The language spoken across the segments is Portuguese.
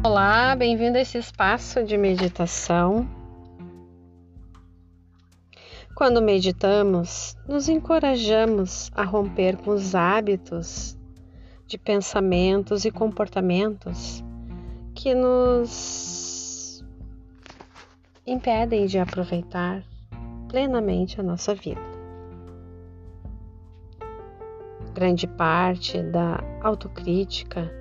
Olá, bem-vindo a esse espaço de meditação. Quando meditamos, nos encorajamos a romper com os hábitos de pensamentos e comportamentos que nos impedem de aproveitar plenamente a nossa vida. Grande parte da autocrítica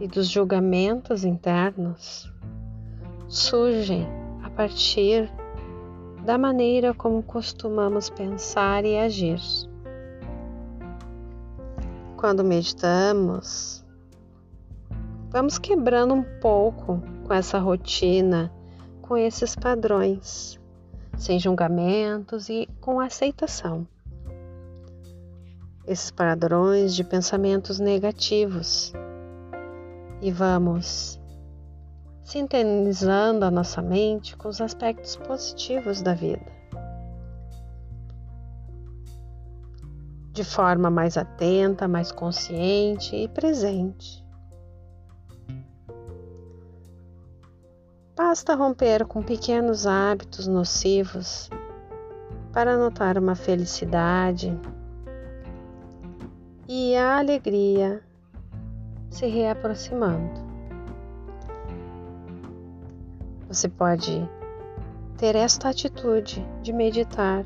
e dos julgamentos internos surgem a partir da maneira como costumamos pensar e agir. Quando meditamos, vamos quebrando um pouco com essa rotina, com esses padrões, sem julgamentos e com aceitação. Esses padrões de pensamentos negativos e vamos sintonizando a nossa mente com os aspectos positivos da vida. De forma mais atenta, mais consciente e presente. Basta romper com pequenos hábitos nocivos para notar uma felicidade e a alegria se reaproximando. Você pode ter esta atitude de meditar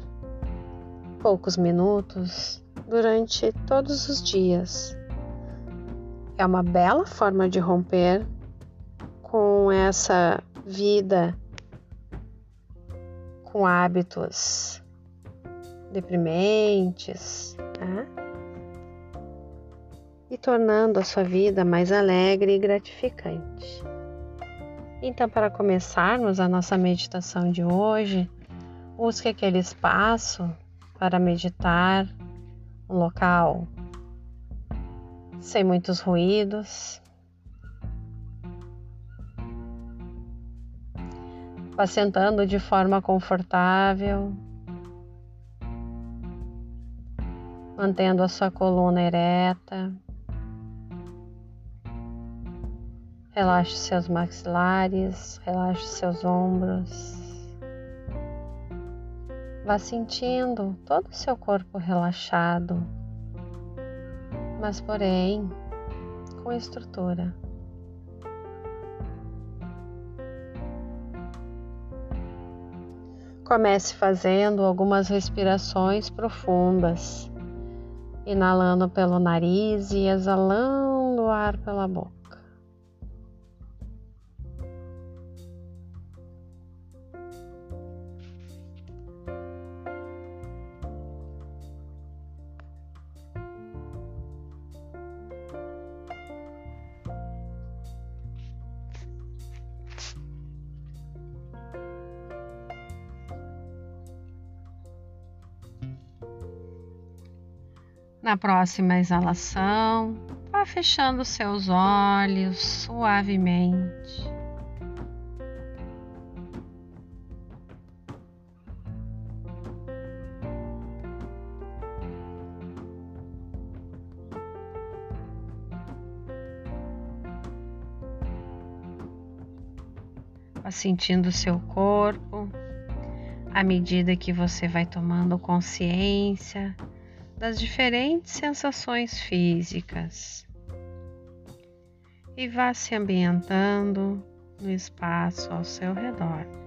poucos minutos durante todos os dias. É uma bela forma de romper com essa vida com hábitos deprimentes. Tá? E tornando a sua vida mais alegre e gratificante. Então, para começarmos a nossa meditação de hoje, busque aquele espaço para meditar, um local sem muitos ruídos. Vá sentando de forma confortável, mantendo a sua coluna ereta. Relaxe seus maxilares, relaxe seus ombros. Vá sentindo todo o seu corpo relaxado, mas porém com estrutura. Comece fazendo algumas respirações profundas, inalando pelo nariz e exalando o ar pela boca. Na próxima exalação, vá fechando seus olhos suavemente. Vá sentindo seu corpo à medida que você vai tomando consciência das diferentes sensações físicas e vá se ambientando no espaço ao seu redor.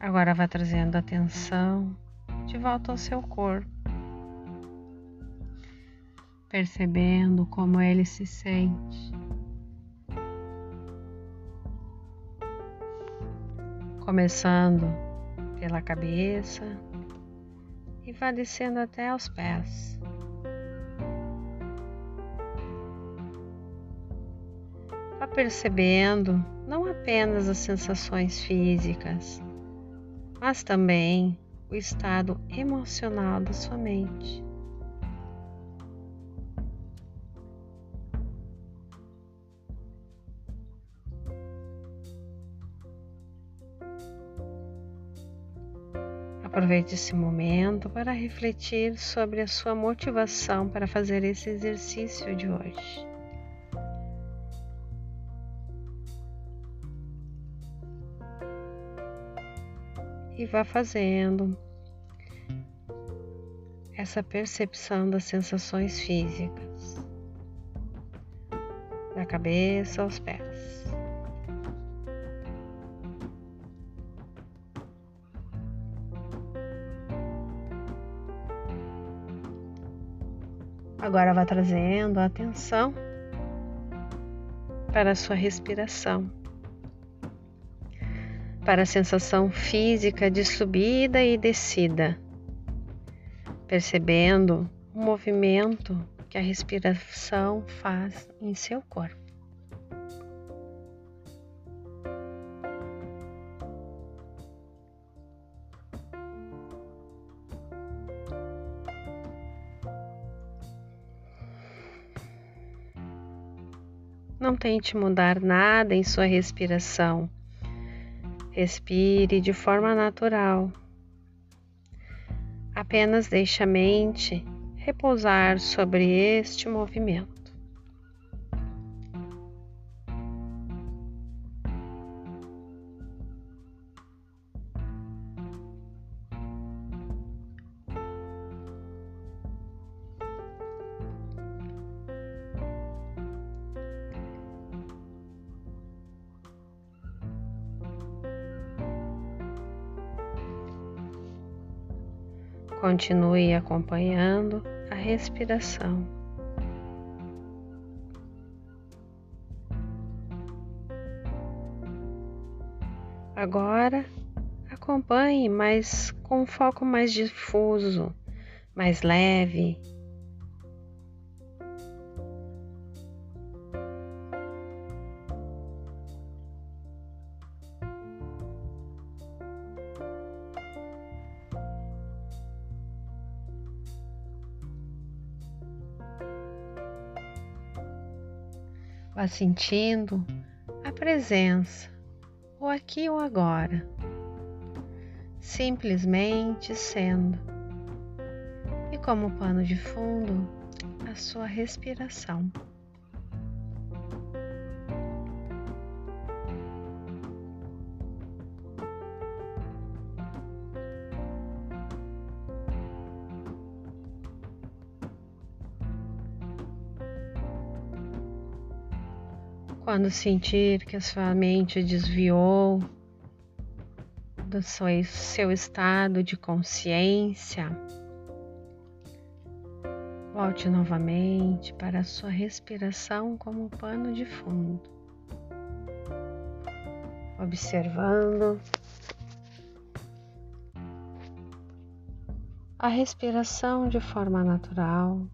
Agora vá trazendo atenção de volta ao seu corpo, percebendo como ele se sente. Começando pela cabeça e vá descendo até aos pés. Percebendo não apenas as sensações físicas, mas também o estado emocional da sua mente. Aproveite esse momento para refletir sobre a sua motivação para fazer esse exercício de hoje. E vá fazendo essa percepção das sensações físicas, da cabeça aos pés. Agora vá trazendo a atenção para a sua respiração, para a sensação física de subida e descida, percebendo o movimento que a respiração faz em seu corpo. Não tente mudar nada em sua respiração. Respire de forma natural. Apenas deixe a mente repousar sobre este movimento. Continue acompanhando a respiração. Agora acompanhe, mas com foco mais difuso, mais leve Vá sentindo a presença, o aqui ou agora, simplesmente sendo. E como pano de fundo, a sua respiração. Quando sentir que a sua mente desviou do seu, estado de consciência, volte novamente para a sua respiração como pano de fundo, observando a respiração de forma natural,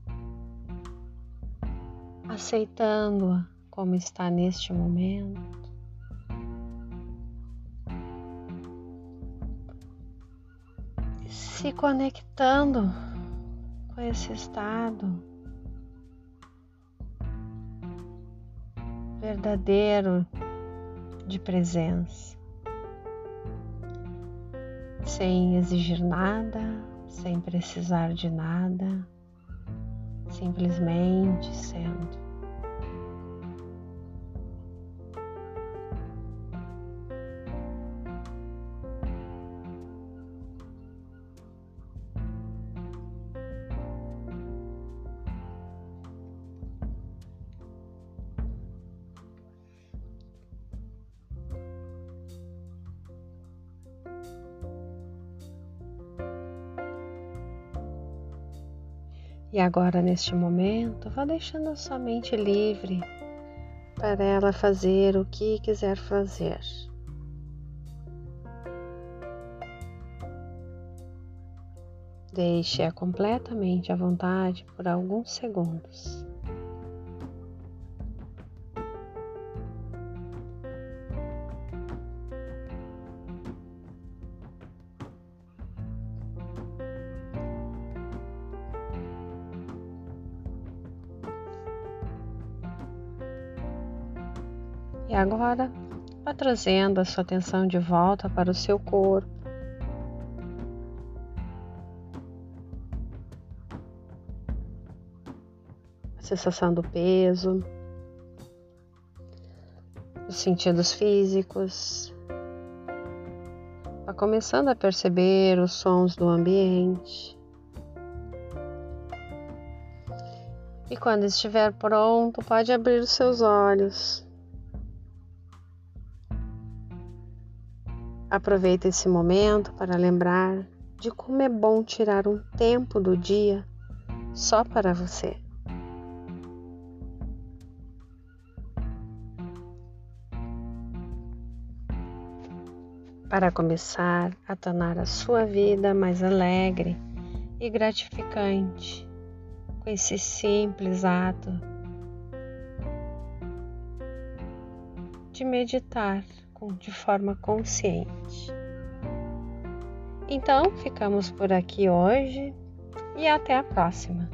aceitando-a como está neste momento. Se conectando com esse estado verdadeiro de presença, sem exigir nada, sem precisar de nada, simplesmente sendo. E agora, neste momento, vá deixando a sua mente livre para ela fazer o que quiser fazer. Deixe-a completamente à vontade por alguns segundos. E agora, vá trazendo a sua atenção de volta para o seu corpo. A sensação do peso, os sentidos físicos. Vá começando a perceber os sons do ambiente. E quando estiver pronto, pode abrir os seus olhos. Aproveite esse momento para lembrar de como é bom tirar um tempo do dia só para você. Para começar a tornar a sua vida mais alegre e gratificante com esse simples ato de meditar de forma consciente. Então, ficamos por aqui hoje e até a próxima.